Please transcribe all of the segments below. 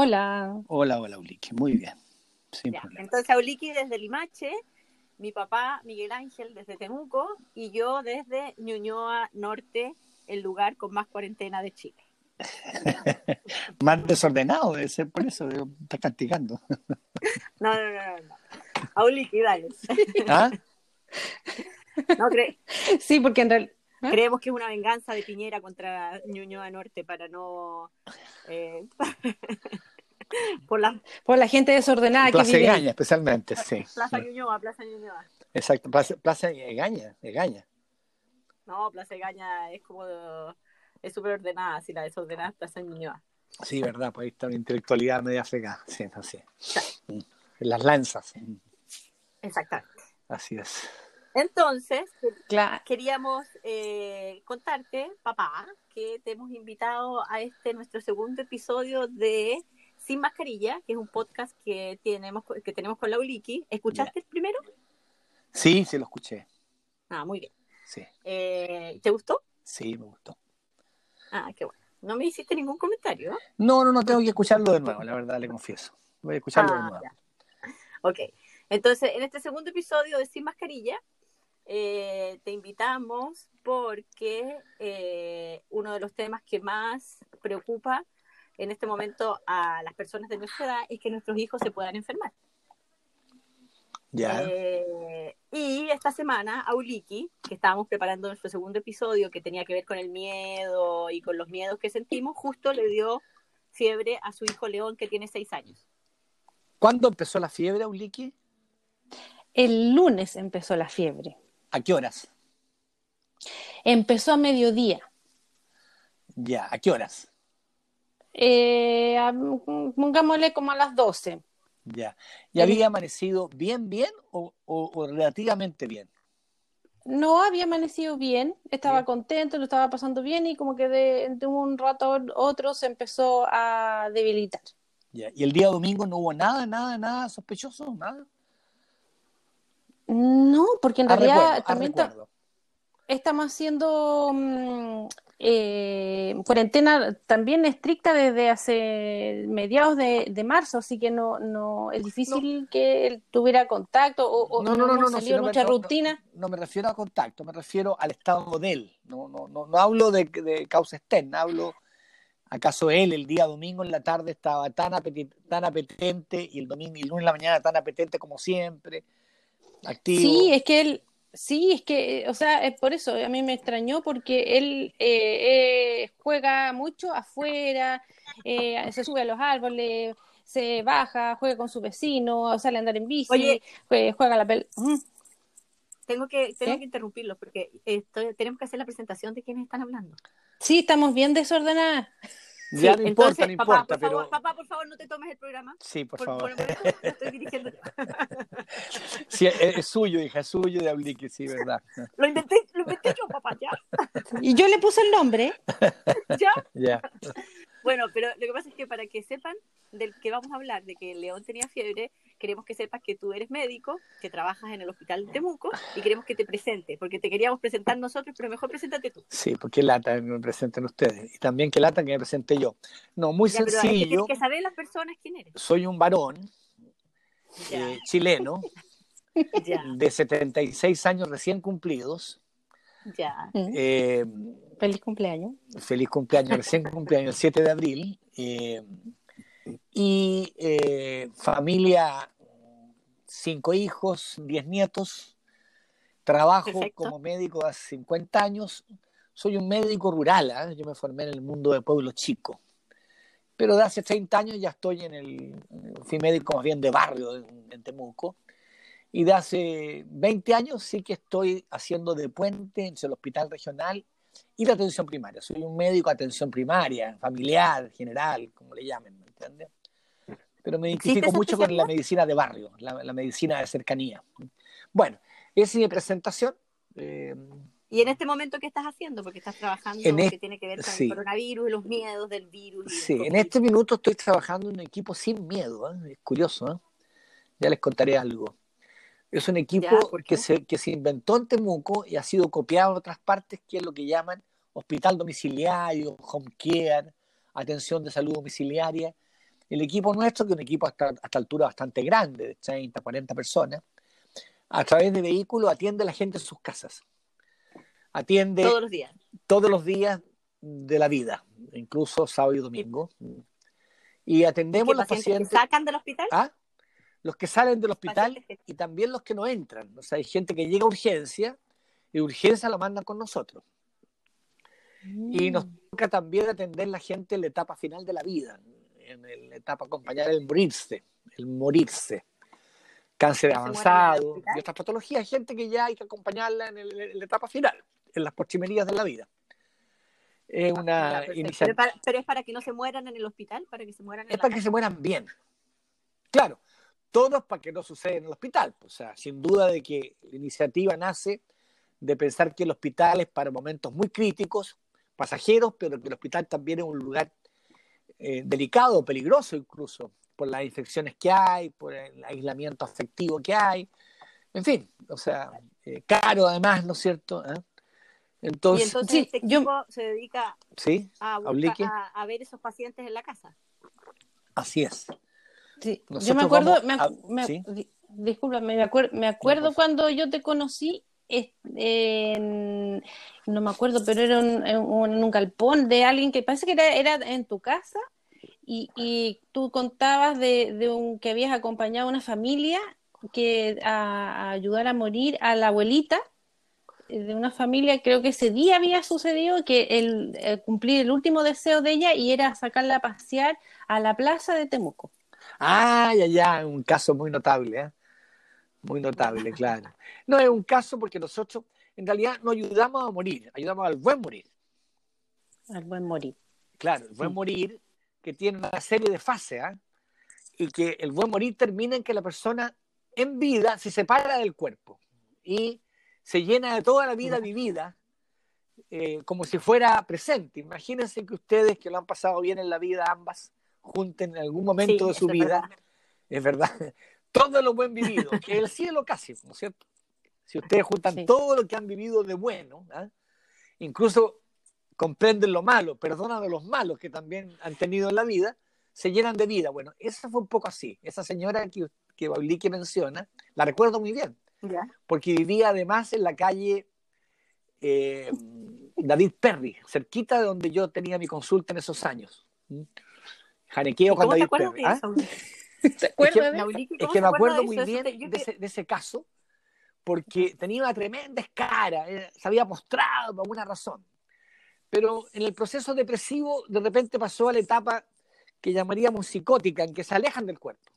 Hola. Hola, hola, Uliki. Muy bien. Sin Ya, problema. Entonces, Auliki desde Limache, mi papá Miguel Ángel desde Temuco y yo desde Ñuñoa Norte, el lugar con más cuarentena de Chile. Más desordenado debe ser por eso. Está castigando. No, no, no, no. no. Auliki, dale. ¿Ah? No, cre- Sí, porque en realidad. ¿Ah? creemos que es una venganza de Piñera contra Ñuñoa Norte para no... eh, por la Por la gente desordenada que Plaza vive. ahí. Egaña, especialmente, sí. Plaza Ñuñoa, Plaza Ñuñoa. Exacto, Plaza, Plaza Egaña, Egaña. No, Plaza Egaña es como... Es súper ordenada, si la desordenada es Plaza Ñuñoa. Sí, verdad, pues ahí está una intelectualidad media fregada. Sí, así. Mm. Las lanzas. mm, Exactamente. Así es. Entonces, Claro. queríamos eh, contarte, papá, que te hemos invitado a este nuestro segundo episodio de Sin Mascarilla, que es un podcast que tenemos, que tenemos con la Uliki. ¿Escuchaste el primero? Sí, sí lo escuché. Ah, muy bien. Sí, Eh, ¿Te gustó? sí, me gustó. Ah, qué bueno. No me hiciste ningún comentario. No, no, no, tengo que escucharlo de nuevo, la verdad, le confieso. Voy a escucharlo de Ah, nuevo. ya. Ok. Entonces, en este segundo episodio de Sin Mascarilla, eh, te invitamos porque eh, uno de los temas que más preocupa en este momento a las personas de nuestra edad es que nuestros hijos se puedan enfermar. Ya. Eh, y esta semana, Auliki, que estábamos preparando nuestro segundo episodio que tenía que ver con el miedo y con los miedos que sentimos, justo le dio fiebre a su hijo León que tiene seis años. ¿Cuándo empezó la fiebre, Uliki? El lunes empezó la fiebre. ¿A qué horas? Empezó a mediodía. Ya, ¿a qué horas? Eh, a- pongámosle como a las 12. Ya. ¿Y había amanecido bien, bien o, o- o relativamente bien? No había amanecido bien, estaba Bien. contento, lo estaba pasando bien y como que de, de un rato a otro se empezó a debilitar. Ya. ¿Y el día domingo no hubo nada, nada, nada sospechoso? ¿Nada? No, porque en A realidad recuerdo, también ta- estamos haciendo mm, eh, cuarentena también estricta desde hace mediados de, de marzo, así que no, no es difícil que él tuviera contacto o, o No, no, me- no, rutina. No, me refiero a contacto, me refiero al estado de él. No, no, no, no hablo de, de causa externa, hablo. ¿Acaso él el día domingo en la tarde estaba tan, apeti- tan apetente y el domingo y el lunes en la mañana tan apetente como siempre? Activo. Sí, es que él, sí, es que, o sea, es por eso, a mí me extrañó porque él eh, eh, juega mucho afuera, eh, se sube a los árboles, se baja, juega con su vecino, sale a andar en bici, Oye. jue- juega la pel... Ujú. Tengo que, tengo que interrumpirlos porque estoy- tenemos que hacer la presentación de quiénes están hablando. Sí, estamos bien desordenadas. Ya Sí, no importa, entonces, no papá, importa, por favor, pero. papá, por favor, no te tomes el programa. Sí, por, Por, favor. por- estoy dirigiendo. Sí, es, es suyo, hija, es suyo de Ablique, sí, verdad. Lo inventé, lo inventé yo, papá, ya, Y yo le puse el nombre. ya. Ya. Bueno, pero lo que pasa es que para que sepan del que vamos a hablar, de que León tenía fiebre, queremos que sepas que tú eres médico, que trabajas en el hospital de Temuco y queremos que te presentes, porque te queríamos presentar nosotros, pero mejor preséntate tú. Sí, porque lata que me presenten ustedes. Y también que lata que me presente yo. No, muy Ya, pero sencillo. tienes que saber las personas quién eres. Soy un varón eh, chileno ya, de 76 años recién cumplidos. ya. Mm, Eh, Feliz cumpleaños. feliz cumpleaños, recién cumpleaños, el 7 de abril. eh, y eh, familia, cinco hijos, diez nietos. Trabajo Perfecto. como médico hace 50 años. Soy un médico rural, ¿ah? yo me formé en el mundo de pueblo chico. Pero de hace 30 años ya estoy en el, fui médico más bien de barrio en, en Temuco. Y de hace 20 años sí que estoy haciendo de puente entre el hospital regional y la atención primaria. Soy un médico de atención primaria, familiar, general, como le llamen, ¿me entiendes? Pero me ¿Existe identifico mucho con la medicina de barrio, la, la medicina de cercanía. Bueno, esa es mi presentación. Eh, ¿Y en este momento qué estás haciendo? Porque estás trabajando En que este- tiene que ver con sí. el coronavirus los miedos del virus. sí, en este minuto estoy trabajando en un equipo sin miedo, ¿eh? es curioso, ¿eh? ya les contaré algo. Es un equipo que, se, que se inventó en Temuco y ha sido copiado en otras partes, que es lo que llaman hospital domiciliario, home care, atención de salud domiciliaria. El equipo nuestro, que es un equipo hasta, hasta altura bastante grande, de 30, 40 personas, a través de vehículos atiende a la gente en sus casas. Atiende Todos los días. todos los días de la vida, incluso sábado y domingo. Y atendemos ¿Qué los pacientes que sacan del hospital? ¿ah? los que salen del hospital y también los que no entran. O sea, hay gente que llega a urgencia y urgencia lo mandan con nosotros. Y nos toca también atender la gente en la etapa final de la vida, en la etapa acompañar el morirse, el morirse. Cáncer ¿Que se mueran en el avanzado y otras patologías, gente que ya hay que acompañarla en, el- en la etapa final, en las postrimerías de la vida. Es una perfecto. pero, iniciativa. para, pero es para que no se mueran en el hospital, para que se mueran en Es la para que se mueran bien. Claro, todos para que no suceda en el hospital. O sea, sin duda de que la iniciativa nace de pensar que el hospital es para momentos muy críticos, pasajeros, pero que el hospital también es un lugar eh, delicado, peligroso incluso, por las infecciones que hay, por el aislamiento afectivo que hay, en fin, o sea, eh, caro además, ¿no es cierto? ¿Eh? Y Entonces, entonces sí, este yo- equipo se dedica sí, a, buscar- a, a ver esos pacientes en la casa. así es. Sí, yo me acuerdo, me, a- ac- me- ¿sí? disculpa, me, acuer- me acuerdo cuando yo te conocí, en- no me acuerdo, pero era un, en un, galpón de alguien que parece que era, era en tu casa y, y tú contabas de, de un que habías acompañado a una familia que a, ayudar a morir a la abuelita eh, de una familia, creo que ese día había sucedido que el, el cumplir el último deseo de ella y era sacarla a pasear a la plaza de Temuco. Ah, ya, ya, un caso muy notable, ¿eh? Muy notable, claro. No es un caso porque nosotros en realidad no ayudamos a morir, ayudamos al buen morir. Al buen morir. Claro, el buen Sí. morir que tiene una serie de fases, ¿ah? Y que el buen morir termina en que la persona en vida se separa del cuerpo y se llena de toda la vida vivida eh, como si fuera presente. Imagínense que ustedes que lo han pasado bien en la vida ambas junten en algún momento Sí, de su vida verdad. es verdad, todo lo buen vivido, que es el cielo casi, ¿no es cierto? Si ustedes juntan Sí. todo lo que han vivido de bueno, ¿ah? incluso comprenden lo malo, perdonan a los malos que también han tenido en la vida, se llenan de vida. Bueno, eso fue un poco así. Esa señora que, que Baulique menciona, la recuerdo muy bien, Ya. porque vivía además en la calle eh, David Perry, cerquita de donde yo tenía mi consulta en esos años. ¿Mm? Janequeo con ¿Cómo te David Perry. ¿ah? Es ¿cómo que me acuerdo muy bien de ese, de ese caso, porque tenía una tremenda escara, eh, se había mostrado por alguna razón. Pero en el proceso depresivo, de repente pasó a la etapa que llamaríamos psicótica, en que se alejan del cuerpo,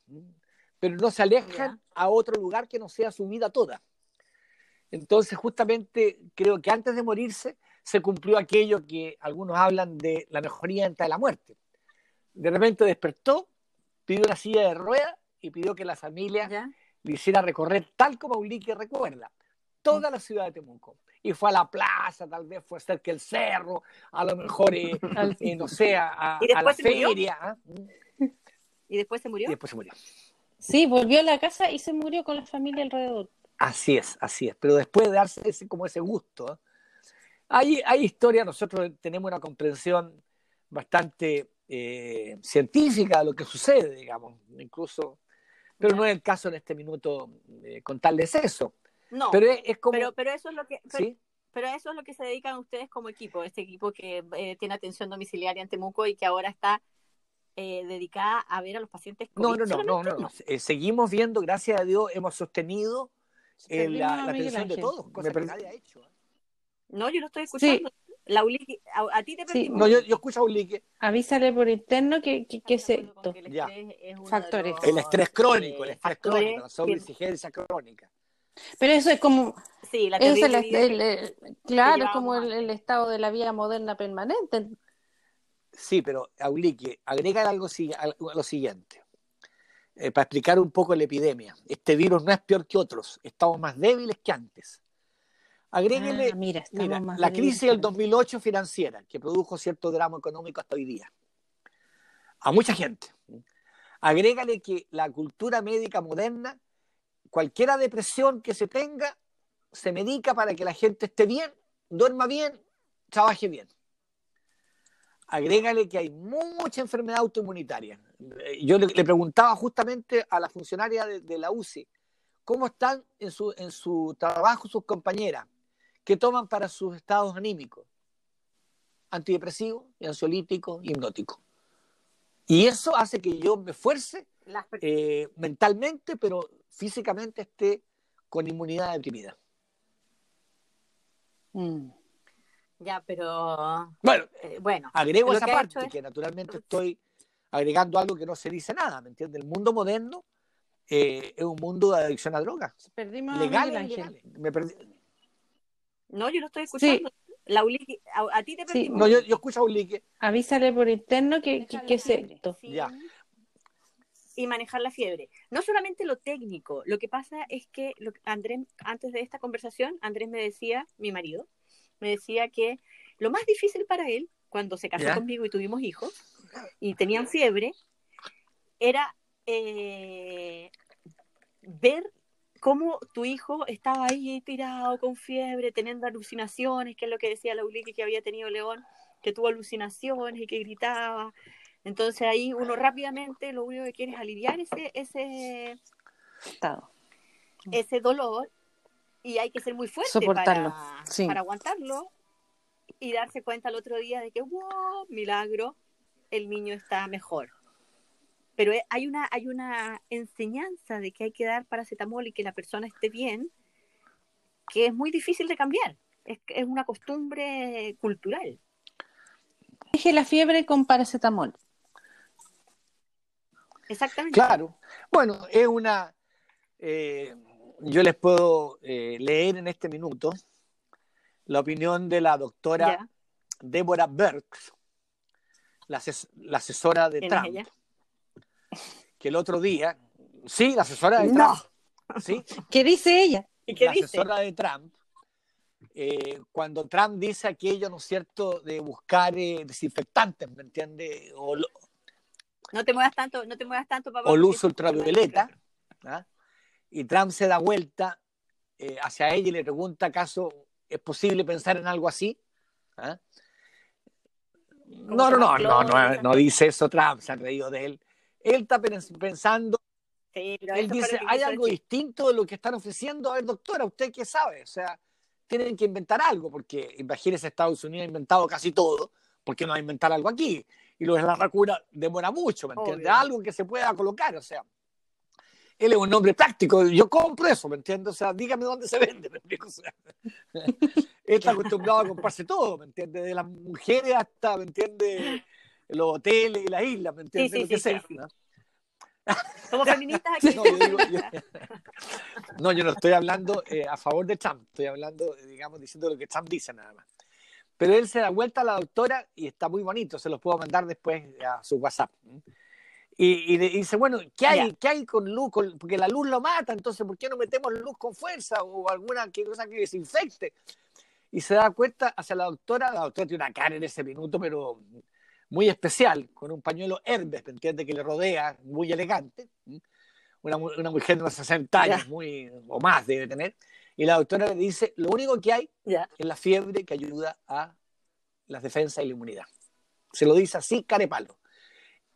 pero no se alejan a otro lugar que no sea su vida toda. Entonces, justamente, creo que antes de morirse, se cumplió aquello que algunos hablan de la mejoría antes de la muerte. De repente despertó, pidió una silla de ruedas y pidió que la familia ¿Ya? le hiciera recorrer tal como Ulique recuerda, toda la ciudad de Temuco. Y fue a la plaza, tal vez fue cerca del cerro, a lo mejor, eh, eh, no sé, a, ¿Y a la feria. ¿ah? ¿Y después se Y murió? después se murió. Sí, volvió a la casa y se murió con la familia alrededor. Así es, así es. Pero después de darse ese, como ese gusto, ¿eh? hay, hay historias, nosotros tenemos una comprensión bastante eh, científica de lo que sucede, digamos, incluso, pero no es el caso en este minuto eh, contarles eso. No, Pero pero, es, es como... pero, eso es lo que... Pero, ¿sí? pero a eso es lo que se dedican ustedes como equipo, este equipo que eh, tiene atención domiciliaria en Temuco y que ahora está eh, dedicada a ver a los pacientes No, COVID. no, no, no, Solamente no. Eh, seguimos viendo, gracias a Dios, hemos sostenido eh, la, atención de todos, cosa Me que nadie ha hecho. ¿eh? No, yo lo estoy escuchando. La Uli- a, a ti te Sí. No, yo, yo escucho a Ulique. Avísale por interno que, que, que con que el Ya. es Factores. los, El estrés crónico, el estrés factores crónico, la que- sobreexigencia crónica. Pero eso es como... Sí, la Es el- el- claro, es como el, estado de la vida moderna permanente. Sí, pero Aulique, agrega algo si- a lo siguiente, eh, para explicar un poco la epidemia. Este virus no es peor que otros, estamos más débiles que antes. Agréguele Ah, mira, la crisis del que- 2008 financiera, que produjo cierto drama económico hasta hoy día, a mucha gente. Agrégale que la cultura médica moderna, cualquiera depresión que se tenga, se medica para que la gente esté bien, duerma bien, trabaje bien. agrégale que hay mucha enfermedad autoinmunitaria. Yo le, preguntaba justamente a la funcionaria de, la UCI, ¿cómo están en su, en su trabajo sus compañeras? ¿Qué toman para sus estados anímicos? Antidepresivos, ansiolíticos, hipnóticos. Y eso hace que yo me esfuerce eh, mentalmente, pero físicamente esté con inmunidad deprimida. Mm. Ya, pero. Bueno, eh, bueno agrego esa parte, que naturalmente estoy agregando algo que no se dice nada, ¿me entiendes? El mundo moderno eh, es un mundo de adicción a drogas. Perdimos legal, Me perdí. No, yo no estoy escuchando. La a, ti te perdimos. No, yo, yo, escucho a Ulique. Avísale por interno que, que, es esto. Ya y manejar la fiebre. No solamente lo técnico, lo que pasa es que Andrés, antes de esta conversación, Andrés me decía, mi marido, me decía que lo más difícil para él, cuando se casó conmigo y tuvimos hijos, y tenían fiebre, era eh, ver cómo tu hijo estaba ahí tirado con fiebre, teniendo alucinaciones, que es lo que decía la Ulique que había tenido León, que tuvo alucinaciones y que gritaba, entonces ahí uno rápidamente lo único que quiere es aliviar ese, ese, ese dolor y hay que ser muy fuerte Soportarlo. Para, para aguantarlo y darse cuenta el otro día de que, wow, milagro, el niño está mejor. Pero hay una, hay una enseñanza de que hay que dar paracetamol y que la persona esté bien, que es muy difícil de cambiar. Es, es una costumbre cultural. Dije la fiebre con paracetamol. Exactamente. Claro. Bueno, es una... Eh, yo les puedo eh, leer en este minuto la opinión de la doctora Deborah Burks, la, asesora de Trump, que el otro día, sí, la asesora de Trump, ¿sí? ¿Qué dice ella? ¿Y qué la asesora de Trump, eh, cuando Trump dice aquello, ¿no es cierto?, de buscar desinfectantes, ¿me entiende? O, no te muevas tanto, no te muevas tanto, papá. O luz ultravioleta. ¿ah? Y Trump se da vuelta eh, hacia ella y le pregunta, ¿acaso es posible pensar en algo así? ¿Ah? No, no, no, no, no, no, dice eso Trump, se ha reído de él. Él está pensando, él dice, hay algo distinto de lo que están ofreciendo. A ver, doctora, ¿usted qué sabe? O sea, tienen que inventar algo, porque imagínese Estados Unidos ha inventado casi todo, ¿por qué no va a inventar algo aquí? y lo de la vacuna demora mucho, ¿me entiendes? Algo que se pueda colocar, o sea. Él es un hombre práctico, yo compro eso, ¿me entiendes? O sea, dígame dónde se vende, ¿me entiendes? O sea, él está acostumbrado a comprarse todo, ¿me entiendes? De las mujeres hasta, ¿me entiendes? Los hoteles y las islas, ¿me entiendes? Sí, sí, Lo que sea, ¿no? Somos feministas aquí. No yo, no, yo no estoy hablando eh, a favor de Trump, estoy hablando, digamos, diciendo lo que Trump dice nada más. Pero él se da vuelta a la doctora y está muy bonito, se los puedo mandar después a su WhatsApp. Y, dice, bueno, ¿qué hay, ¿qué hay con luz? porque la luz lo mata, entonces, ¿por qué no metemos luz con fuerza o alguna cosa que desinfecte? Y se da cuenta hacia la doctora, la doctora tiene una cara en ese minuto, pero muy especial, con un pañuelo Hermes, ¿me entiendes? Que le rodea, muy elegante. Una, una mujer de unos 60 años, muy, o más debe tener. Y la doctora le dice, lo único que hay es la fiebre que ayuda a las defensas y la inmunidad. Se lo dice así, carepalo.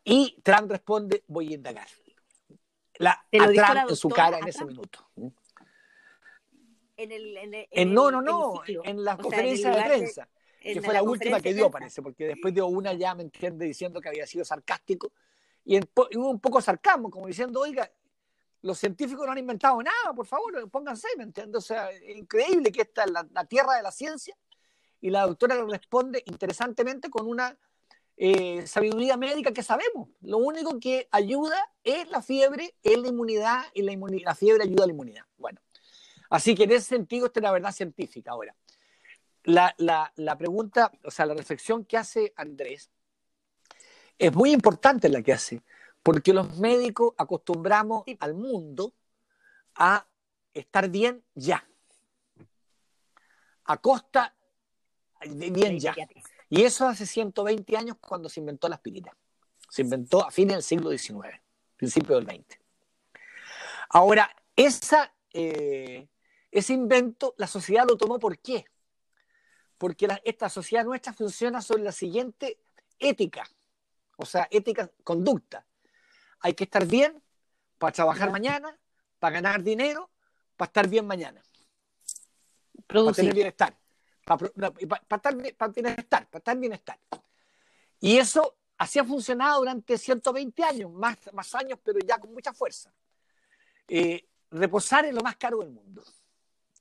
Y Trump responde, voy a indagar. La, a Trump en su cara en ese minuto. En el, en no, no, no, en la conferencia de prensa, que fue la, última que dio, parece, porque después dio una ya, me entiende, diciendo que había sido sarcástico, y, hubo un poco sarcasmo, como diciendo, oiga, los científicos no han inventado nada, por favor, pónganse, ¿me entiendes? O sea, es increíble que esta es la, tierra de la ciencia y la doctora le responde interesantemente con una eh, sabiduría médica que sabemos. Lo único que ayuda es la fiebre, es la inmunidad y la, la fiebre ayuda a la inmunidad. Bueno, así que en ese sentido esta es la verdad científica. Ahora, la, la pregunta, o sea, la reflexión que hace Andrés es muy importante la que hace porque los médicos acostumbramos al mundo a estar bien ya. A costa de bien ya. Y eso hace 120 años cuando se inventó la aspirina. Se inventó a fines del siglo XIX, principio del XX. Ahora, esa, eh, ese invento la sociedad lo tomó ¿por qué? Porque esta sociedad nuestra funciona sobre la siguiente ética, o sea, ética, conducta. Hay que estar bien para trabajar mañana, para ganar dinero, para estar bien mañana. Para tener bienestar. Para, estar, para bienestar, para estar bienestar. Y eso así ha funcionado durante 120 años, más, más años, pero ya con mucha fuerza. Eh, reposar es lo más caro del mundo,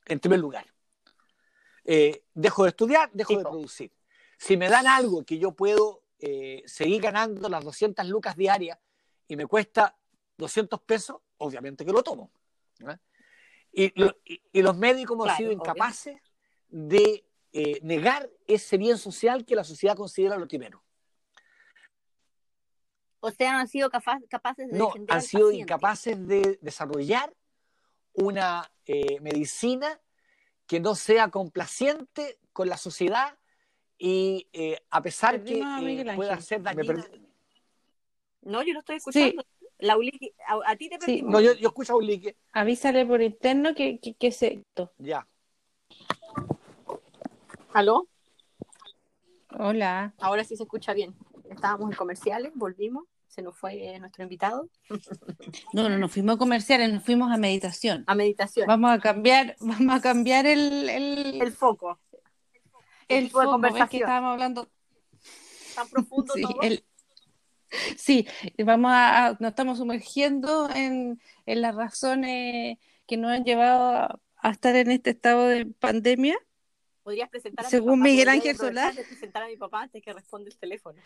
en primer lugar. Eh, dejo de estudiar, dejo de producir. Si me dan algo que yo puedo eh, seguir ganando las 200 lucas diarias y me cuesta 200 pesos, obviamente que lo tomo. Y, los médicos hemos sido incapaces de negar ese bien social que la sociedad considera lo primero. O sea, no han sido capaces de... No, han sido incapaces de desarrollar una eh, medicina que no sea complaciente con la sociedad y eh, a pesar que eh, pueda ser dañina. No, yo no estoy escuchando. La a, ti te sí. No, yo, yo, escucho a Ulique. Avísale por interno que, que, que es esto. Ya. ¿Aló? Hola. Ahora sí se escucha bien. Estábamos en comerciales, volvimos se nos fue nuestro invitado. No, no, nos fuimos a comerciales, nos fuimos a meditación. A meditación. Vamos a cambiar, vamos a cambiar el, el, foco. El, foco, de conversación. que estábamos hablando tan profundo sí, todo. sí, vamos a, nos estamos sumergiendo en, en las razones que nos han llevado a, estar en este estado de pandemia. ¿Podrías presentar a Según mi Miguel Ángel Solar. presentar a mi papá antes que responde el teléfono.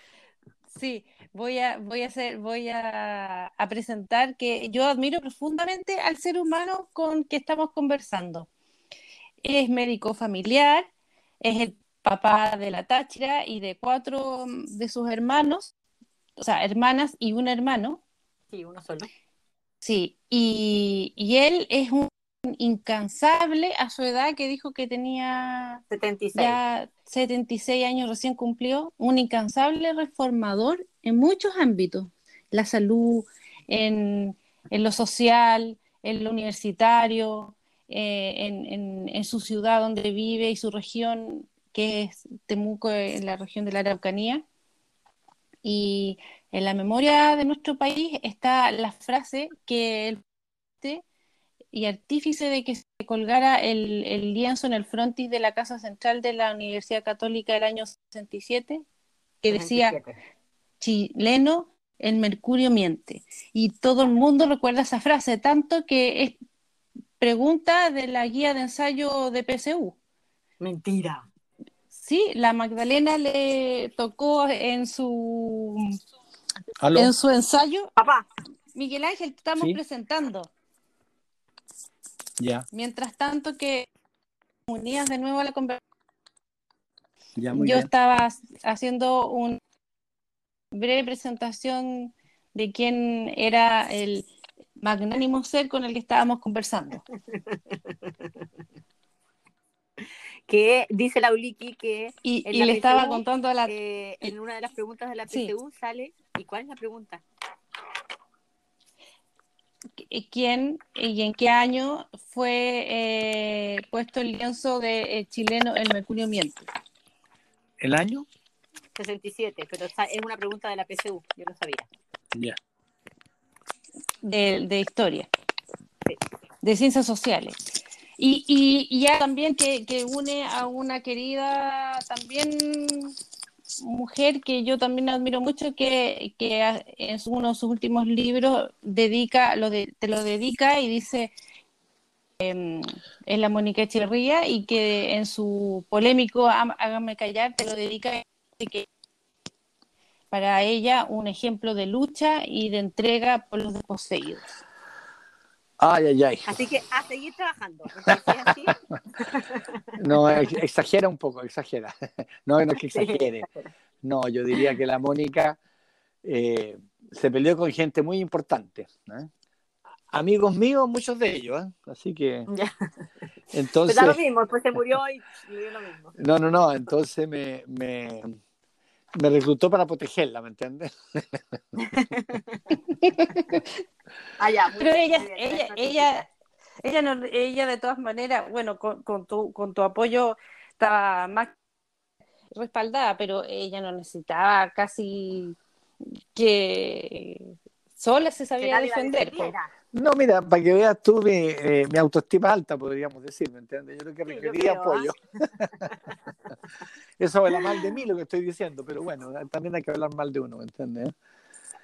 Sí, voy a, voy a hacer, voy a, presentar que yo admiro profundamente al ser humano con que estamos conversando. Es médico familiar, es el papá de la Táchira y de cuatro de sus hermanos, o sea, hermanas y un hermano. Sí, uno solo. Sí, y, y él es un incansable a su edad que dijo que tenía 76. ya 76 años recién cumplió, un incansable reformador en muchos ámbitos, la salud, en, lo social, en lo universitario, eh, en, su ciudad donde vive y su región, que es Temuco, en la región de la Araucanía. Y en la memoria de nuestro país está la frase que él y artífice de que colgara el, lienzo en el frontis de la Casa Central de la Universidad Católica del año 67, que decía, chileno, el mercurio miente. Y todo el mundo recuerda esa frase, tanto que es pregunta de la guía de ensayo de PSU. Mentira. Sí, la Magdalena le tocó en su en su ensayo. Papá. Miguel Ángel, te estamos presentando. Mientras tanto que unías de nuevo a la conversación, yo estaba haciendo una breve presentación de quién era el magnánimo ser con el que estábamos conversando. que dice la Uliki que y, le estaba contando a la eh, en una de las preguntas de la PTU sale ¿y cuál es la pregunta? Quién y en qué año fue eh, puesto el lienzo de eh, chileno El Mercurio Miente. ¿El año? 67, pero es una pregunta de la PSU, yo no sabía. Ya. De, historia, de ciencias sociales. Y, y, ya también que, que une a una querida también mujer que yo también admiro mucho, que, que en uno de sus últimos libros dedica, lo de, te lo dedica y dice, eh, es la Mónica Echeverría, y que en su polémico Hágame callar, te lo dedica para ella un ejemplo de lucha y de entrega por los desposeídos. Ay, ay, ay. Así que a seguir trabajando. no, exagera un poco, exagera. No, no es que exagere. No, yo diría que la Mónica eh, se peleó con gente muy importante. ¿eh? Amigos míos, muchos de ellos. ¿eh? Así que. Entonces. Pero lo mismo, después se murió y dio lo mismo. No, no, no. Entonces me, me, me reclutó para protegerla, ¿me entiendes? Ah, Pero ella, ella, ella, ella, no, ella de todas maneras, bueno, con, tu, con tu apoyo estaba más respaldada, pero ella no necesitaba casi que sola se sabía defender. No, mira, para que veas tú mi, eh, mi, autoestima alta, podríamos decir, ¿me entiendes? Yo creo que requería apoyo. ¿ah? Eso habla mal de mí lo que estoy diciendo, pero bueno, también hay que hablar mal de uno, ¿me entiendes?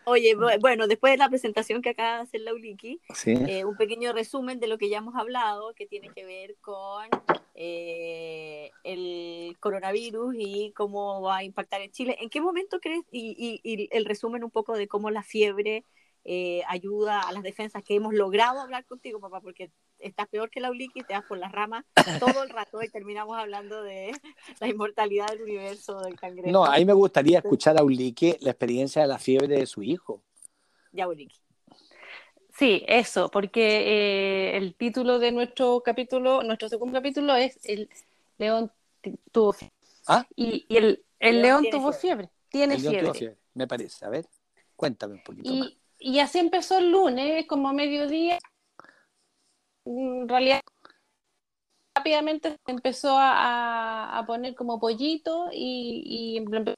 Oye, bueno, después de la presentación que acaba de hacer Lauliki, eh, un pequeño resumen de lo que ya hemos hablado, que tiene que ver con eh, el coronavirus y cómo va a impactar en Chile. ¿En qué momento crees, y, y el resumen un poco de cómo la fiebre eh, ayuda a las defensas que hemos logrado hablar contigo, papá, porque estás peor que la Uliki, te das por las ramas todo el rato y terminamos hablando de la inmortalidad del universo del cangrejo. No, a mí me gustaría escuchar a Uliki la experiencia de la fiebre de su hijo. Ya, Uliki. Sí, eso, porque eh, el título de nuestro capítulo, nuestro segundo capítulo es El León tuvo fiebre. ¿Ah? Y, el, el, León, tuvo fiebre. Tiene fiebre. Me parece. A ver, cuéntame un poquito más y así empezó el lunes, como mediodía. En realidad, rápidamente empezó a, poner como pollito y, empezó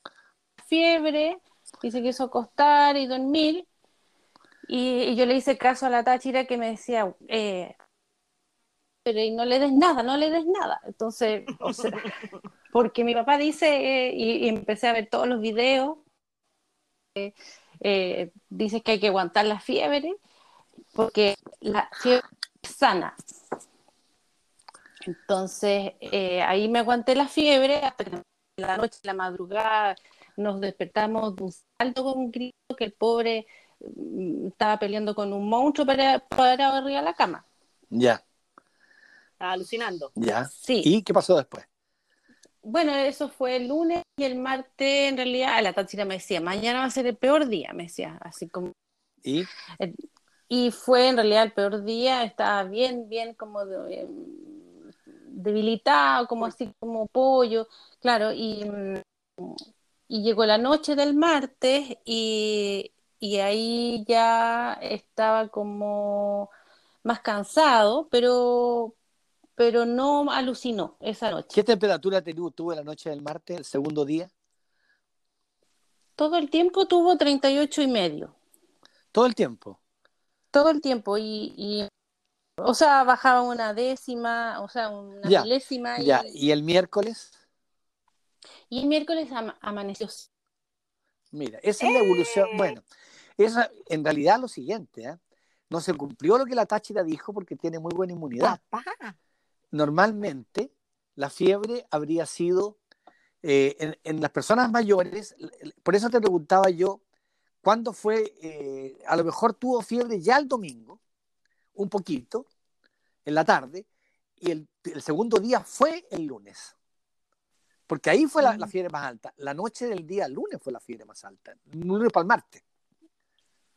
fiebre y se quiso acostar y dormir. Y, yo le hice caso a la Táchira que me decía, eh, pero y no le des nada, no le des nada. Entonces, porque mi papá dice, eh, y, empecé a ver todos los videos, eh, eh, dice que hay que aguantar la fiebre porque la fiebre es sana. Entonces, eh, ahí me aguanté la fiebre hasta que la noche, la madrugada, nos despertamos de un salto con un grito que el pobre mm, estaba peleando con un monstruo para, para arriba de la cama. Ya. Estaba alucinando. Ya. Sí. ¿Y qué pasó después? Bueno, eso fue el lunes y el martes, en realidad, la táchira me decía, mañana va a ser el peor día, me decía, así como... ¿Y? Y fue en realidad el peor día, estaba bien, bien como em, debilitado, como así como pollo, claro, y, y llegó la noche del martes y, y ahí ya estaba como más cansado, pero pero no alucinó esa noche. ¿Qué temperatura tuvo la noche del martes, el segundo día? Todo el tiempo tuvo 38 y medio. ¿Todo el tiempo? Todo el tiempo y, o sea, bajaba una décima, o sea, una milésima. Y, ya, ¿y el miércoles? Y el miércoles amaneció. Mira, esa es la evolución. ¡Eh! Bueno, esa en realidad lo siguiente, ¿eh? no se cumplió lo que la Táchira dijo porque tiene muy buena inmunidad. Papá normalmente la fiebre habría sido eh, en, las personas mayores, por eso te preguntaba yo, ¿cuándo fue? Eh, a lo mejor tuvo fiebre ya el domingo, un poquito, en la tarde, y el, segundo día fue el lunes. Porque ahí fue la, mm. fiebre más alta. La noche del día lunes fue la fiebre más alta. Lunes para el martes.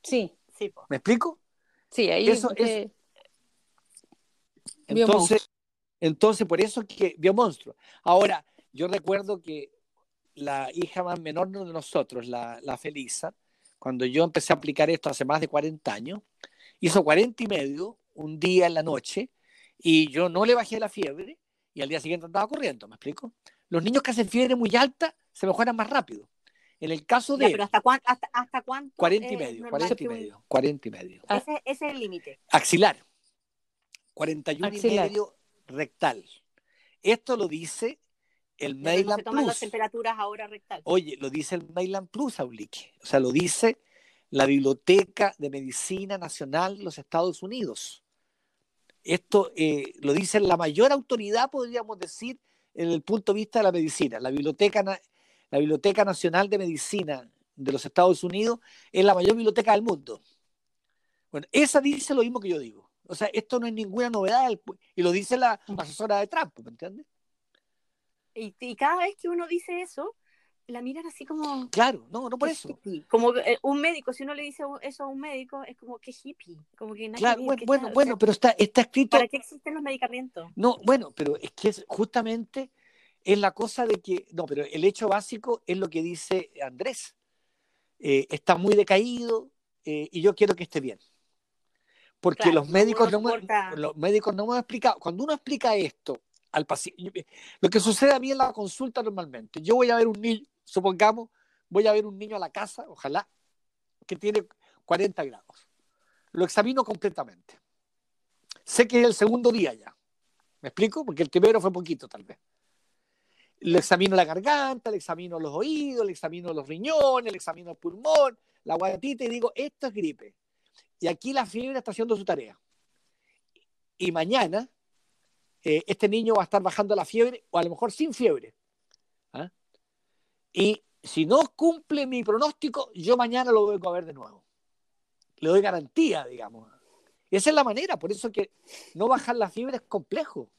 Sí, sí. ¿Me explico? Sí, ahí eso es. Entonces, entonces, por eso que vio monstruo. Ahora, yo recuerdo que la hija más menor de nosotros, la, la Felisa, cuando yo empecé a aplicar esto hace más de 40 años, hizo 40 y medio un día en la noche y yo no le bajé la fiebre y al día siguiente andaba corriendo, ¿me explico? Los niños que hacen fiebre muy alta se mejoran más rápido. En el caso de... pero ¿hasta, cuánto, hasta, cuánto? 40 y medio, 40 y medio, 40 y medio. Ese, ese es el límite. Axilar. 41 y medio rectal. Esto lo dice el Mayland Plus. las temperaturas ahora rectal. Oye, lo dice el Mayland Plus, Aulique. O sea, lo dice la Biblioteca de Medicina Nacional de los Estados Unidos. Esto eh, lo dice la mayor autoridad, podríamos decir, en el punto de vista de la medicina. La Biblioteca, la Biblioteca Nacional de Medicina de los Estados Unidos es la mayor biblioteca del mundo. Bueno, esa dice lo mismo que yo digo. O sea, esto no es ninguna novedad y lo dice la asesora de Trump, ¿me entiendes? Y, cada vez que uno dice eso, la miran así como... Claro, no, no por eso. Como eh, un médico, si uno le dice eso a un médico, es como que hippie. Como que claro, bueno, bueno, pero está, está escrito... ¿Para qué existen los medicamentos? No, bueno, pero es que es justamente es la cosa de que... No, pero el hecho básico es lo que dice Andrés. Eh, está muy decaído eh, y yo quiero que esté bien. Porque los, médicos no me, los médicos no me han explicado, cuando uno explica esto al paciente. Lo que sucede a mí en la consulta normalmente, yo voy a ver un niño, supongamos, voy a ver un niño a la casa, ojalá, que tiene 40 grados. Lo examino completamente. Sé que es el segundo día ya. ¿Me explico? Porque el primero fue poquito, tal vez. Le examino la garganta, le examino los oídos, le examino los riñones, le examino el pulmón, la guatita y digo, esto es gripe. Y aquí la fiebre está haciendo su tarea. Y mañana eh, este niño va a estar bajando la fiebre o a lo mejor sin fiebre. ¿ah? Y si no cumple mi pronóstico, yo mañana lo voy a ver de nuevo. Le doy garantía, digamos. Esa es la manera, por eso que no bajar la fiebre es complejo.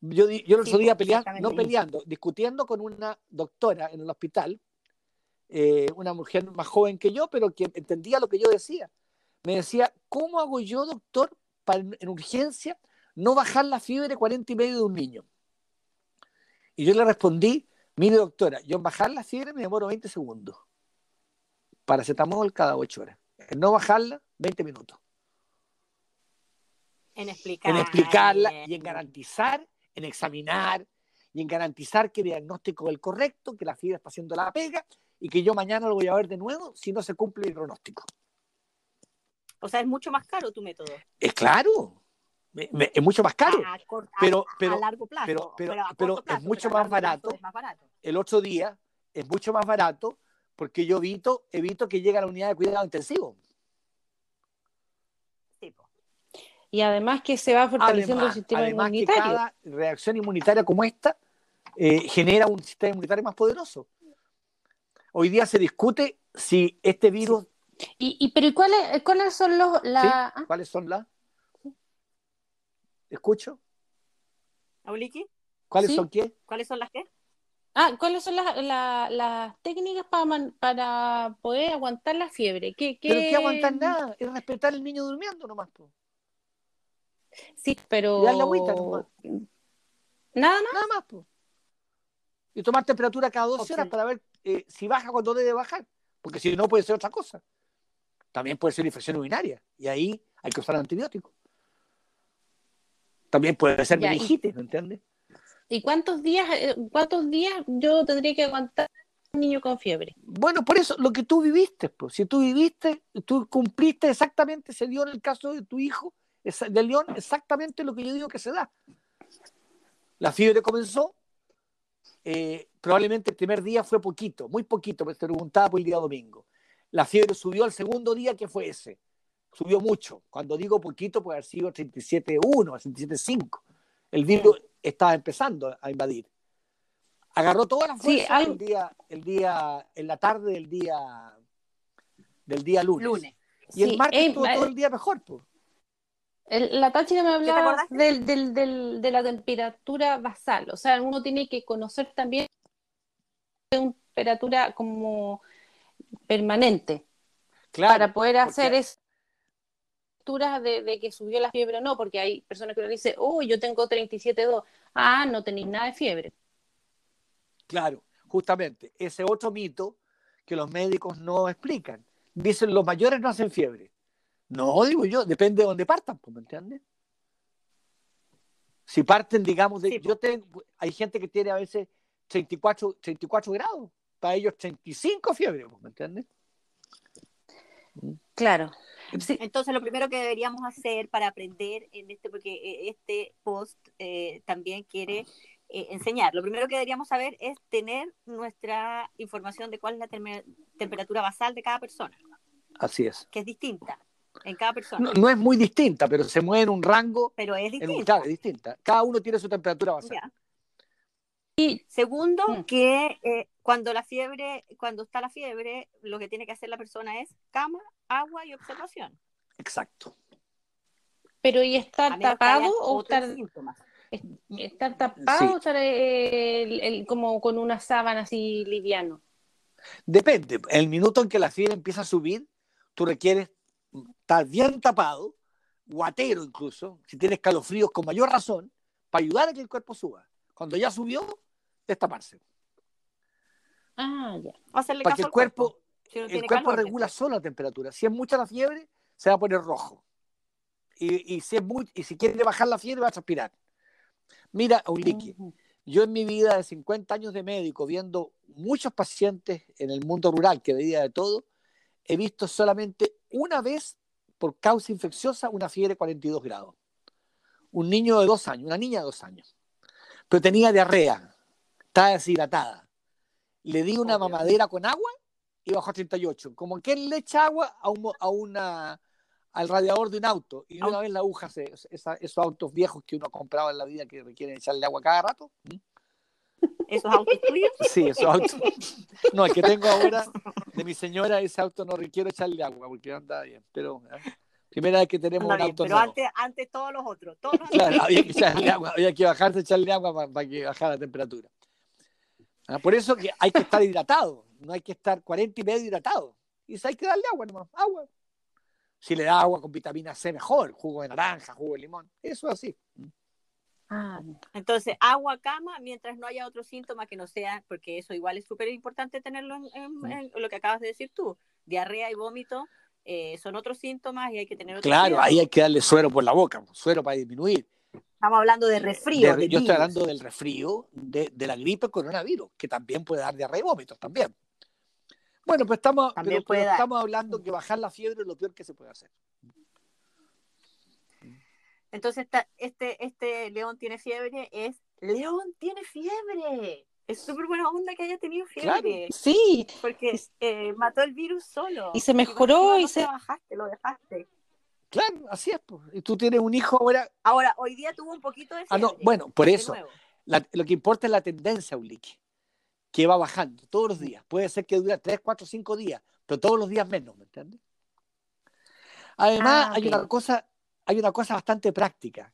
Yo, yo el otro día peleando, no peleando, discutiendo con una doctora en el hospital, eh, una mujer más joven que yo, pero que entendía lo que yo decía. Me decía, ¿cómo hago yo, doctor, para en urgencia no bajar la fiebre 40 y medio de un niño? Y yo le respondí, mire doctora, yo en bajar la fiebre me demoro 20 segundos. Paracetamol cada 8 horas. En no bajarla, 20 minutos. En, explicar, en explicarla y en garantizar, en examinar y en garantizar que el diagnóstico es el correcto, que la fiebre está haciendo la pega y que yo mañana lo voy a ver de nuevo si no se cumple el pronóstico. O sea, es mucho más caro tu método. Es claro, es mucho más caro, a, pero, a, pero, a largo plazo. pero, pero, plazo, es mucho más barato. plazo es más barato. El otro día es mucho más barato porque yo evito, evito que llegue a la unidad de cuidado intensivo. Y además que se va fortaleciendo Además, el sistema además que inmunitario. cada reacción inmunitaria como esta eh, genera un sistema inmunitario más poderoso. Hoy día se discute si este virus, Y, y, pero ¿y cuáles, cuáles son los la, ah, ¿cuáles son las? ¿Escucho? ¿Auliki? ¿Cuáles Sí. son qué? ¿Cuáles son las que? ah, cuáles son las, la- las técnicas para, man- para poder aguantar la fiebre? ¿Qué, qué... Pero que aguantar nada, es respetar al niño durmiendo nomás. po. Sí, pero Y darle agüita nomás. nada más. Nada más. po. Y tomar temperatura cada 12 horas Ok. para ver eh, si baja cuando debe bajar. Porque si no puede ser otra cosa. También puede ser infección urinaria. Y ahí hay que usar antibióticos. También puede ser Ya, meningitis, ¿me entiendes? ¿Y cuántos días, eh, cuántos días yo tendría que aguantar un niño con fiebre? Bueno, por eso, lo que tú viviste, pues, si tú viviste, tú cumpliste exactamente, se dio en el caso de tu hijo, de León, exactamente lo que yo digo que se da. La fiebre comenzó, eh, probablemente el primer día fue poquito, muy poquito, porque te preguntaba por el día domingo. La fiebre subió al segundo día, que fue ese. Subió mucho. Cuando digo poquito, puede haber sido 37.1, 37.5. El virus estaba empezando a invadir. Agarró toda la Sí, fuerza el día, el día, en la tarde del día del día lunes. Lunes. Y el martes eh, estuvo eh, todo el día mejor. pues. El- la Táchira me hablaba del, del, del- de la temperatura basal, o sea, uno tiene que conocer también una temperatura como permanente Claro, para poder hacer porque- esas lecturas de, de que subió la fiebre o no, porque hay personas que le dicen, oh, yo tengo 37.2, ah, no tenéis nada de fiebre. Claro, justamente, ese otro mito que los médicos no explican. Dicen, los mayores no hacen fiebre. No, digo yo, depende de dónde partan, pues, ¿me entiendes? Si parten, digamos, de, Sí, yo tengo, hay gente que tiene a veces 34, 34 grados, para ellos 35 fiebre, pues, ¿me entiendes? Claro. Sí, Entonces, lo primero que deberíamos hacer para aprender en este, porque eh, este post eh, también quiere eh, enseñar, lo primero que deberíamos saber es tener nuestra información de cuál es la temperatura basal de cada persona, Así es. que es distinta en cada persona, No, no es muy distinta, pero se mueve en un rango, pero es en un, distinta. claro, es distinta. Cada uno tiene su temperatura basal. Ya. Segundo, Mm. que eh, cuando la fiebre, cuando está la fiebre, lo que tiene que hacer la persona es cama, agua y observación. Exacto. pero ¿y estar tapado o estar, síntomas. estar tapado Sí. o estar el- el- como con una sábana así liviano? Depende. El minuto en que la fiebre empieza a subir, tú requieres estar bien tapado, guatero incluso, si tienes calofríos con mayor razón, para ayudar a que el cuerpo suba. Cuando ya subió, destaparse. Ah, ya. Hacerle Para caso que el al cuerpo. cuerpo, Si no el tiene cuerpo calor, regula solo la temperatura. Si es mucha la fiebre, se va a poner rojo. Y, y si, es muy, y si quiere bajar la fiebre, va a transpirar. Mira, Uliki, yo en mi vida de 50 años de médico, viendo muchos pacientes en el mundo rural que veía de todo, he visto solamente una vez por causa infecciosa una fiebre de 42 grados. Un niño de dos años, una niña de dos años, pero tenía diarrea, estaba deshidratada. Le di una mamadera con agua y bajó a 38. Como que él le echa agua a, a una, al radiador de un auto y una vez la aguja, se, esos autos viejos que uno compraba en la vida que requieren echarle agua cada rato. ¿Esos autos tuyos? Sí, esos autos. No, el que tengo ahora de mi señora, ese auto no requiere echarle agua porque anda bien. Pero ¿eh? primera vez que tenemos un auto Pero antes, antes todos los otros. Todos claro, había que echarle agua, había que bajarse, echarle agua para, que bajara la temperatura. ¿Ah? Por eso que hay que estar hidratado, no hay que estar 40 y medio hidratado. Y hay que darle agua nomás, agua. Si le da agua con vitamina C, mejor, jugo de naranja, jugo de limón, eso es así. Ah, entonces, agua, cama, mientras no haya otro síntoma que no sea, porque eso igual es súper importante tenerlo en, lo que acabas de decir tú, diarrea y vómito eh, son otros síntomas y hay que tener Claro, ahí hay que darle suero por la boca, suero para disminuir. Estamos hablando de resfrío. yo estoy hablando del resfrío, de, la gripe coronavirus, que también puede dar diarrea y vómitos también. Bueno, pues estamos, estamos hablando que bajar la fiebre es lo peor que se puede hacer. Entonces, este, este león tiene fiebre es, león tiene fiebre. Es súper buena onda que haya tenido fiebre. sí. Porque eh, mató el virus solo. Y se mejoró y, se... bajaste, lo dejaste. Claro, así es. Y tú tienes un hijo ahora. Ahora, hoy día tuvo un poquito de. Ah, no, bueno, por eso. lo que importa es la tendencia, Uliki, que va bajando todos los días. Puede ser que dure 3, 4, 5 días, pero todos los días menos, ¿me entiendes? Además, ah, hay una cosa hay una cosa bastante práctica.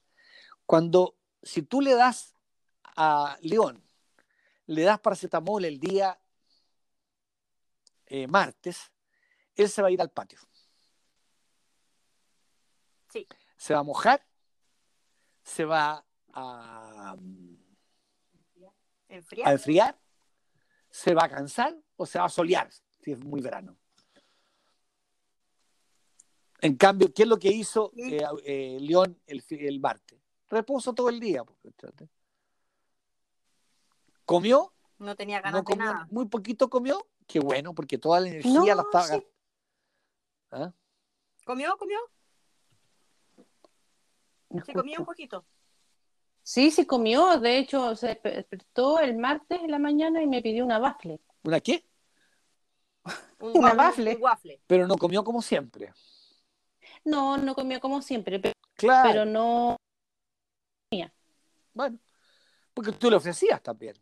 Cuando, si tú le das a León, le das paracetamol el día eh, martes, él se va a ir al patio. Sí. Se va a mojar, se va a, enfriar. a enfriar, se va a cansar o se va a solear si es muy verano. En cambio, ¿qué es lo que hizo eh, eh, León el, el martes? Repuso todo el día. ¿Comió? No tenía ganas de nada. Muy poquito comió. Qué bueno, porque toda la energía la estaba... Sí. ¿Ah? ¿Comió? ¿Comió? ¿Se comió un poquito? Sí, sí comió. De hecho, se despertó el martes en la mañana y me pidió una waffle. ¿Una qué? una waffle. waffle. Pero no comió como siempre. No, no comió como siempre, pero, claro. pero no Bueno, porque tú le ofrecías también.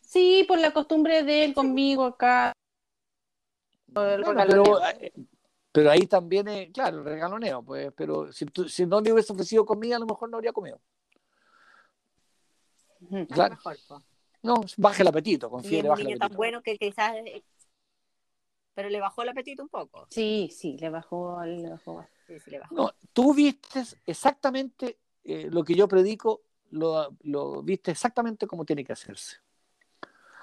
Sí, por la costumbre de él conmigo acá. Eh, pero, ahí también, es, claro, el regaloneo, pues, pero si, si no le hubiese ofrecido comida, a lo mejor no habría comido. Claro. No, baje el apetito, confíe. Y un niño tan bueno que quizás pero le bajó el apetito un poco. Sí, sí, le bajó. Le bajó. Sí, sí, le bajó. No, tú viste exactamente eh, lo que yo predico, lo, lo, viste exactamente como tiene que hacerse.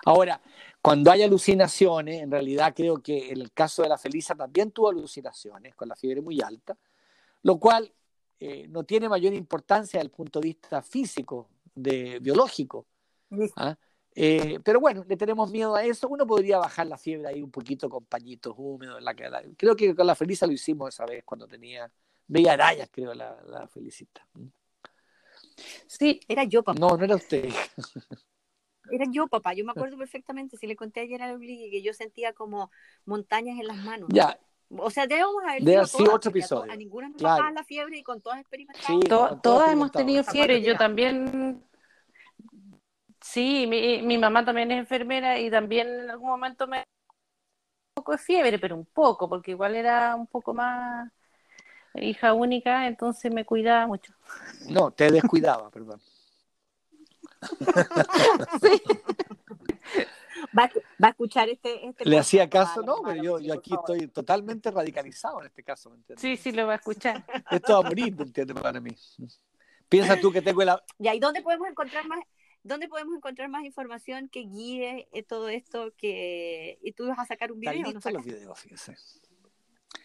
Ahora, cuando hay alucinaciones, en realidad creo que en el caso de la Felisa también tuvo alucinaciones con la fiebre muy alta, lo cual eh, no tiene mayor importancia desde el punto de vista físico, de, biológico. ¿ah? Eh, pero bueno, le tenemos miedo a eso. Uno podría bajar la fiebre ahí un poquito con pañitos húmedos. En la, creo que con la Felisa lo hicimos esa vez cuando tenía. Veía arayas, creo, la, la Felicita. Sí, era yo, papá. No, no era usted. Era yo, papá. Yo me acuerdo perfectamente. Si le conté ayer a Luli que yo sentía como montañas en las manos. Ya. O sea, debemos haber de así otro episodio. A, ninguna nos claro. la fiebre y con todas experimentamos. Sí, todas hemos tenido fiebre. Yo también Sí, mi, mi mamá también es enfermera y también en algún momento me un poco de fiebre, pero un poco, porque igual era un poco más hija única, entonces me cuidaba mucho. No, te descuidaba, perdón. sí. Va, va, a escuchar este. este Le hacía caso, no, pero yo, yo aquí estoy totalmente radicalizado en este caso, ¿me entiendes? Sí, sí, lo va a escuchar. Esto va a morir, ¿me entiendes? Para mí. Piensa tú que tengo la. ¿Y ahí dónde podemos encontrar más? ¿Dónde podemos encontrar más información que guíe eh, todo esto? Que... ¿Y tú vas a sacar un video? ¿no los videos, fíjese.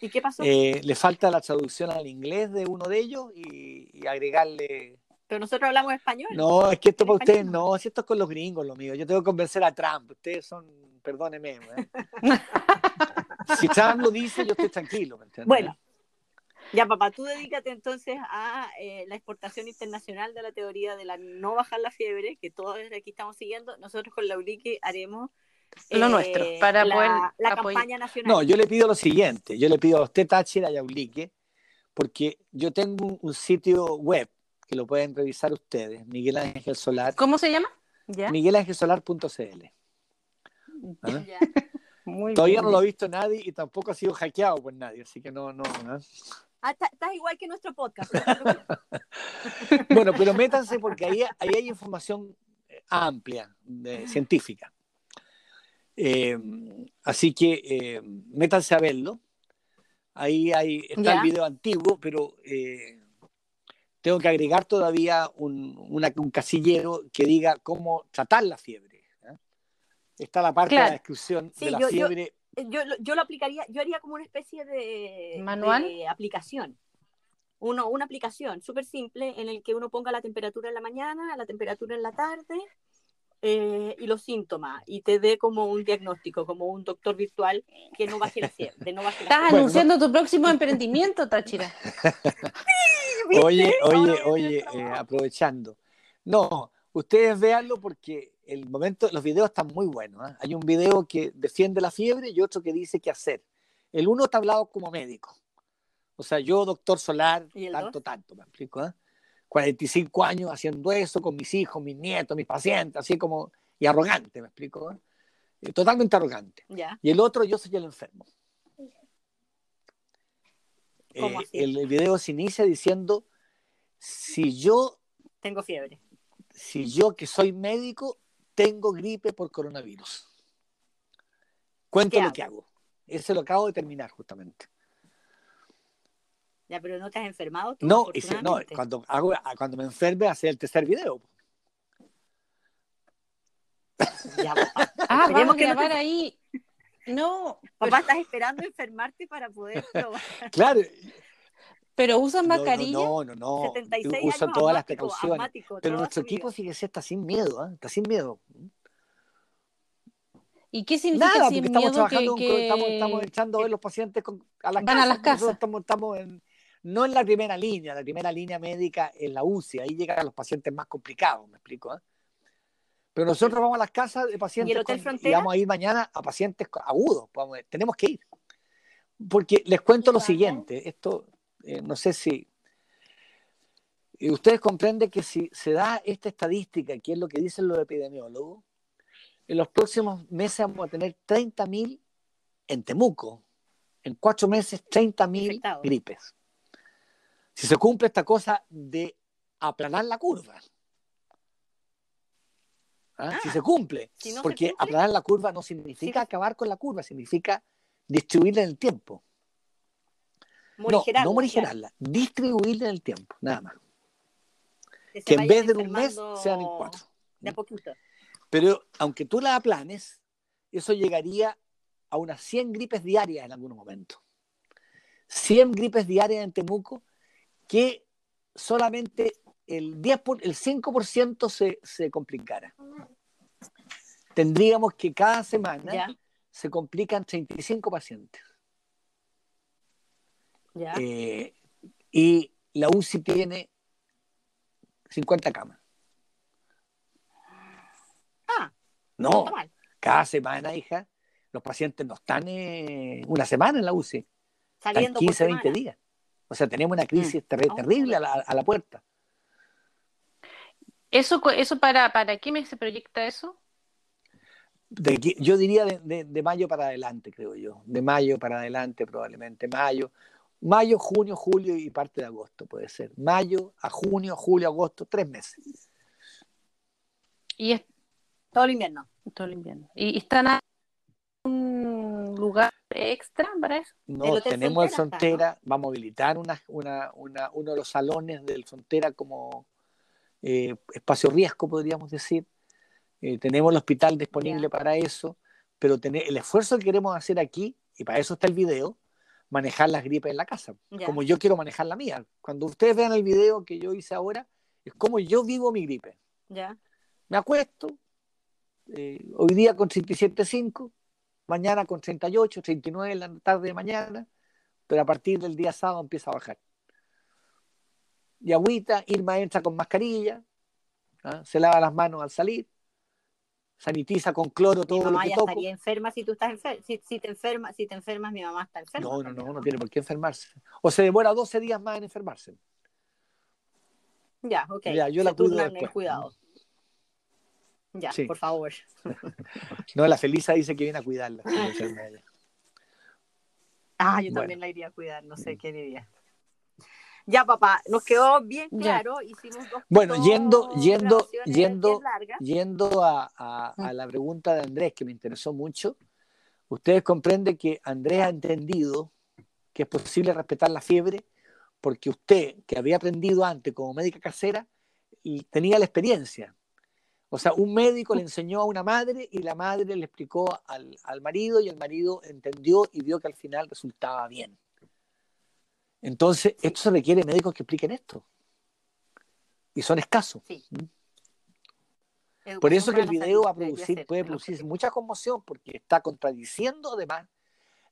¿Y qué pasó? Eh, le falta la traducción al inglés de uno de ellos y, agregarle Pero nosotros hablamos español. No, es que esto para ustedes no, si esto es con los gringos, lo mío. Yo tengo que convencer a Trump. Ustedes son, perdóneme. ¿eh? si Trump lo dice, yo estoy tranquilo. ¿me entiendes? Bueno, ya papá, tú dedícate entonces a eh, la exportación internacional de la teoría de la no bajar la fiebre, que todos desde aquí estamos siguiendo. Nosotros con la Ulique haremos Lo eh, nuestro, para la, poder la campaña nacional. No, yo le pido lo siguiente. Yo le pido a usted, Táchira y a Ulique, porque yo tengo un, un sitio web que lo pueden revisar ustedes, Miguel Ángel Solar, ¿Cómo se llama? Ya. miguelangelsolar.cl. ¿Ah? Muy Todavía bien. no lo ha visto nadie y tampoco ha sido hackeado por nadie, así que no, no. ¿ah? Ah, está- estás igual que nuestro podcast. Bueno, pero métanse porque ahí, ahí hay información eh, amplia, de- científica. Eh, así que eh, métanse a verlo. Ahí hay, está Ya. el video antiguo, pero eh, tengo que agregar todavía un, una- un casillero que diga cómo tratar la fiebre. ¿eh? Está la parte de Claro. la descripción Sí, de la yo- yo- fiebre. Eh, yo, lo- yo lo aplicaría, yo haría como una especie de, ¿Manual? de aplicación. Uno, una aplicación súper simple en el que uno ponga la temperatura en la mañana, la temperatura en la tarde eh, y los síntomas y te dé como un diagnóstico, como un doctor virtual que no baje la fiebre. De no baje la Estás. Bueno, anunciando tu próximo emprendimiento, Táchira. ¿Viste? Oye, oye, oye, eh, aprovechando. No, ustedes véanlo porque el momento, los videos están muy buenos. ¿ah? Hay un video que defiende la fiebre y otro que dice qué hacer. El uno está hablado como médico. O sea, yo, doctor Solar, ¿Y el tanto, dos? tanto, me explico. ¿ah? 45 años haciendo eso con mis hijos, mis nietos, mis pacientes, así como, y arrogante, me explico. ¿ah? Eh, Totalmente arrogante. Ya. Y el otro, yo soy el enfermo. ¿Cómo Eh, el video se inicia diciendo, si yo, Tengo fiebre. si yo que soy médico, tengo gripe por coronavirus. Cuento ¿Qué lo hago? que hago. Eso lo acabo de terminar justamente. Ya, pero no te has enfermado tú, No, si- cuando, hago, cuando me enferme, hacer el tercer video. Ya, papá. Ah, vamos a que no te- grabar ahí. No, Papá, estás esperando enfermarte para poder probar. Claro. pero usan No, no, mascarilla. No, no, no. 76 Uso años, todas las precauciones. Pero nuestro equipo, fíjese, está sin miedo. ¿ah? Está sin miedo. ¿Y qué significa Nada, sin porque estamos miedo que, trabajando, que- estamos, estamos echando a ver los pacientes con- a las Van a casas. las Nosotros casas. Estamos, estamos en, no en la primera línea, la primera línea médica en la UCI, ahí llegan los pacientes más complicados, me explico. ¿eh? Pero nosotros vamos a las casas de pacientes ¿Y el Hotel con- vamos a ir mañana a pacientes agudos, vamos a- tenemos que ir. Porque les cuento lo siguiente, esto eh, no sé si eh, ustedes comprenden que si se da esta estadística, que es lo que dicen los epidemiólogos, en los próximos meses vamos a tener 30.000 en Temuco, en cuatro meses 30.000 Infectados. gripes. Si se cumple esta cosa de aplanar la curva. ¿Ah? Ah, si se cumple, si no se porque cumple, aplanar la curva no significa Sí. acabar con la curva, significa distribuirla en el tiempo. No, Morigerarla, no claro, morigerarla, distribuirla en el tiempo, nada más. que en vez de un mes sean en cuatro. De a poquito. Pero aunque tú la aplanes, eso llegaría a unas 100 gripes diarias en algún momento. 100 gripes diarias en Temuco que solamente el, 10 por- el 5% se, se complicara. Tendríamos que cada semana Ya, se complican 35 pacientes. ya. Eh, y la UCI tiene 50 camas. ah, no mal. cada semana, hija, los pacientes no están eh, una semana en la UCI, están Saliendo 15, por 20 semana. días. O sea, tenemos una crisis terri- Oh. terrible a la, a la puerta. ¿Eso, eso para, para qué mes se proyecta eso? De yo diría de, de- de mayo para adelante, creo yo. De mayo para adelante, probablemente. Mayo, mayo, junio, julio y parte de agosto, puede ser. Mayo a junio, julio, agosto, tres meses. Y es Todo el invierno. todo el invierno. ¿Y están a un lugar extra para eso? No, tenemos el Frontera Frontera, vamos a habilitar una, una, una- uno de los salones del Frontera como eh, espacio riesgo, podríamos decir. Eh, tenemos el hospital disponible para eso, pero tener, el esfuerzo que queremos hacer aquí, y para eso está el video, manejar las gripes en la casa, como yo quiero manejar la mía. Cuando ustedes vean el video que yo hice ahora, Es como yo vivo mi gripe. Me acuesto, eh, hoy día con 37.5, mañana con 38, 39 en la tarde de mañana, pero a partir del día sábado empieza a bajar. Y agüita, Irma entra con mascarilla, ¿ah? se lava las manos al salir, sanitiza con cloro todo mi mamá lo que ya toca. estaría enferma si tú estás enferma. Si, si te enfermas, si te enfermas, mi mamá está enferma. No, no, no, no tiene por qué enfermarse. O se demora 12 días más en enfermarse. Ya, ok. Ya, yo Se la cuido después. cuidado. Ya, Sí. por favor. No, la Felisa dice que viene a cuidarla. enferma. Ah, yo Bueno. también la iría a cuidar, no sé qué diría. Ya, papá, nos quedó bien Ya. claro. Hicimos dos, Bueno, yendo- yendo- yendo-. Yendo a, a- a la pregunta de Andrés, que me interesó mucho, ustedes comprenden que Andrés ha entendido que es posible respetar la fiebre porque usted, que había aprendido antes como médica casera, y tenía la experiencia. O sea, un médico le enseñó a una madre y la madre le explicó al, al marido y el marido entendió y vio que al final resultaba bien. Entonces, esto se requiere médicos que expliquen esto. Y son escasos. Sí. Por eso que el video va a producir, puede producir mucha conmoción porque está contradiciendo además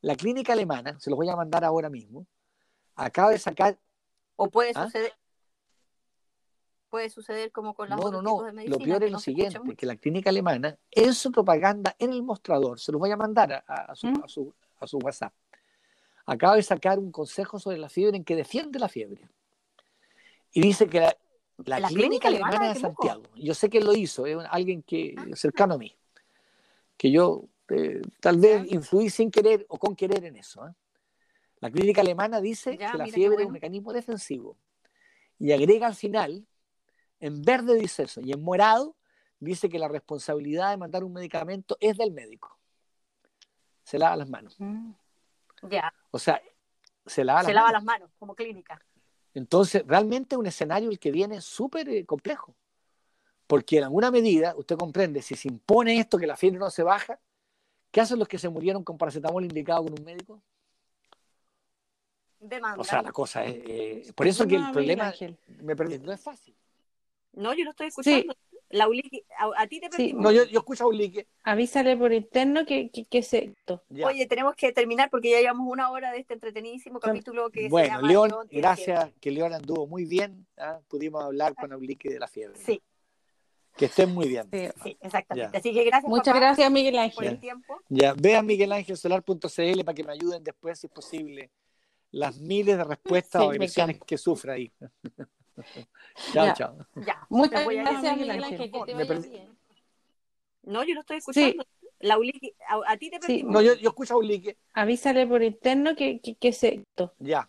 la clínica alemana, se los voy a mandar ahora mismo, acaba de sacar, O puede ¿Ah? suceder. Puede suceder como con las no, no, no, de medicina. lo peor es lo siguiente, que la clínica alemana en su propaganda en el mostrador, se los voy a mandar a, a- a su, ¿Mm? a su- a su WhatsApp, acaba de sacar un consejo sobre la fiebre en que defiende la fiebre. Y dice que la, la ¿La clínica clínica alemana de? Santiago, yo sé que lo hizo, es alguien que Ah. cercano a mí, que yo eh, tal vez influí sin querer o con querer en eso. ¿eh? La clínica alemana dice Ya, que la fiebre es un mecanismo defensivo y agrega al final, en verde dice eso, y en morado dice que la responsabilidad de mandar un medicamento es del médico. Se lava las manos. Mm. Ya, O sea, se lava se las lava manos. las manos como clínica. Entonces, realmente un escenario el que viene súper eh, complejo. Porque en alguna medida, usted comprende, si se impone esto que la fiebre no se baja, ¿qué hacen los que se murieron con paracetamol indicado con un médico? Demanda. O sea, la cosa es... eh, por eso que el No, problema, Ángel. me perdí, no es fácil. No, yo lo estoy escuchando. La Uliqui- a, a ti te Sí. No, yo, yo escucho a Ulique. Avísale por interno que, que, que se esto. Ya. Oye, tenemos que terminar porque ya llevamos una hora de este entretenidísimo capítulo que se bueno, llama León, gracias, que León anduvo muy bien. ¿ah? Pudimos hablar con Ulique de la fiebre. Sí, Que estén muy bien. Sí. sí, exactamente. Ya. Así que gracias, Muchas papá, gracias, Miguel por Ángel. el tiempo. Ya, vean miguelangelsolar.cl para que me ayuden después, si es posible, las miles de respuestas Sí, o encanta. que sufra ahí. chao, Ya. chao. Ya. Muchas voy gracias, Miguel Ángel, Ángel. Que te vaya bien. No, yo lo estoy escuchando. La Uliqui- a, a ti te Sí. No, yo, yo escucho a Ulique. Avísale por interno que, que, que se esto. Ya.